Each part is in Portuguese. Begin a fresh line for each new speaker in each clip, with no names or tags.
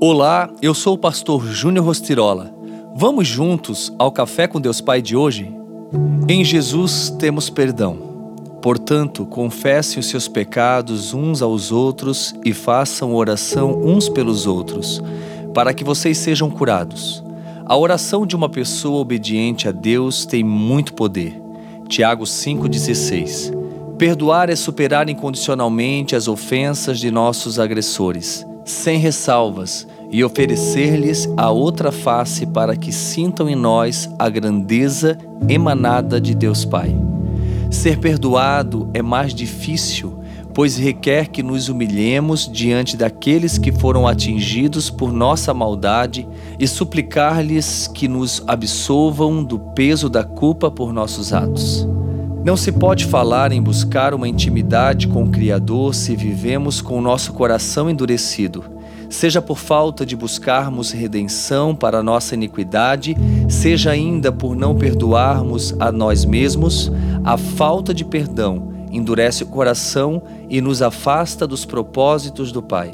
Olá, eu sou o pastor Júnior Rostirola. Vamos juntos ao Café com Deus Pai de hoje? Em Jesus temos perdão. Portanto, confessem os seus pecados uns aos outros e façam oração uns pelos outros, para que vocês sejam curados. A oração de uma pessoa obediente a Deus tem muito poder. Tiago 5,16 Perdoar é superar incondicionalmente as ofensas de nossos agressores sem ressalvas, e oferecer-lhes a outra face para que sintam em nós a grandeza emanada de Deus Pai. Ser perdoado é mais difícil, pois requer que nos humilhemos diante daqueles que foram atingidos por nossa maldade e suplicar-lhes que nos absolvam do peso da culpa por nossos atos. Não se pode falar em buscar uma intimidade com o Criador se vivemos com o nosso coração endurecido, seja por falta de buscarmos redenção para nossa iniquidade, seja ainda por não perdoarmos a nós mesmos, a falta de perdão endurece o coração e nos afasta dos propósitos do Pai.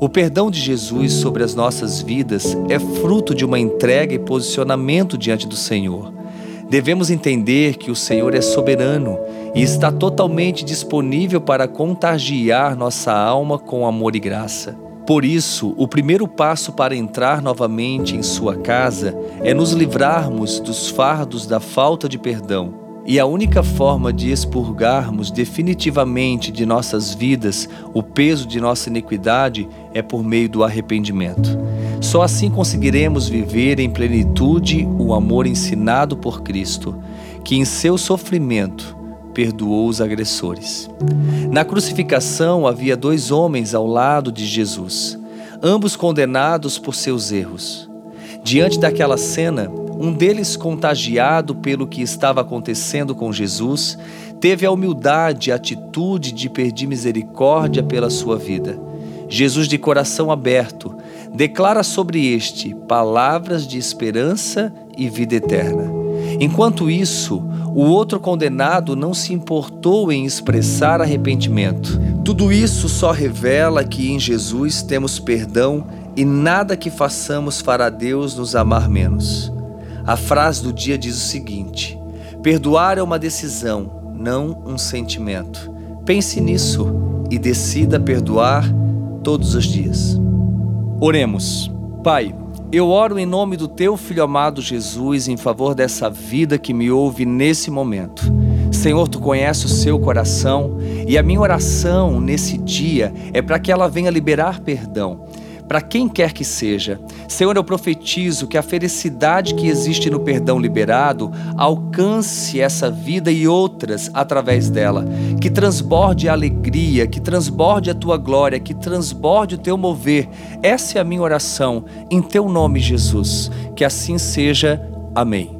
O perdão de Jesus sobre as nossas vidas é fruto de uma entrega e posicionamento diante do Senhor. Devemos entender que o Senhor é soberano e está totalmente disponível para contagiar nossa alma com amor e graça. Por isso, o primeiro passo para entrar novamente em Sua casa é nos livrarmos dos fardos da falta de perdão. E a única forma de expurgarmos definitivamente de nossas vidas o peso de nossa iniquidade é por meio do arrependimento. Só assim conseguiremos viver em plenitude o amor ensinado por Cristo, que em seu sofrimento perdoou os agressores. Na crucificação havia dois homens ao lado de Jesus, ambos condenados por seus erros. Diante daquela cena, um deles, contagiado pelo que estava acontecendo com Jesus, teve a humildade e a atitude de pedir misericórdia pela sua vida. Jesus, de coração aberto, declara sobre este palavras de esperança e vida eterna. Enquanto isso, o outro condenado não se importou em expressar arrependimento. Tudo isso só revela que em Jesus temos perdão e nada que façamos fará Deus nos amar menos. A frase do dia diz o seguinte: perdoar é uma decisão, não um sentimento. Pense nisso e decida perdoar todos os dias. Oremos. Pai, eu oro em nome do teu filho amado Jesus em favor dessa vida que me ouve nesse momento. Senhor, tu conheces o seu coração e a minha oração nesse dia é para que ela venha liberar perdão para quem quer que seja. Senhor, eu profetizo que a felicidade que existe no perdão liberado alcance essa vida e outras através dela. Que transborde a alegria, que transborde a tua glória, que transborde o teu mover. Essa é a minha oração, em teu nome, Jesus. Que assim seja. Amém.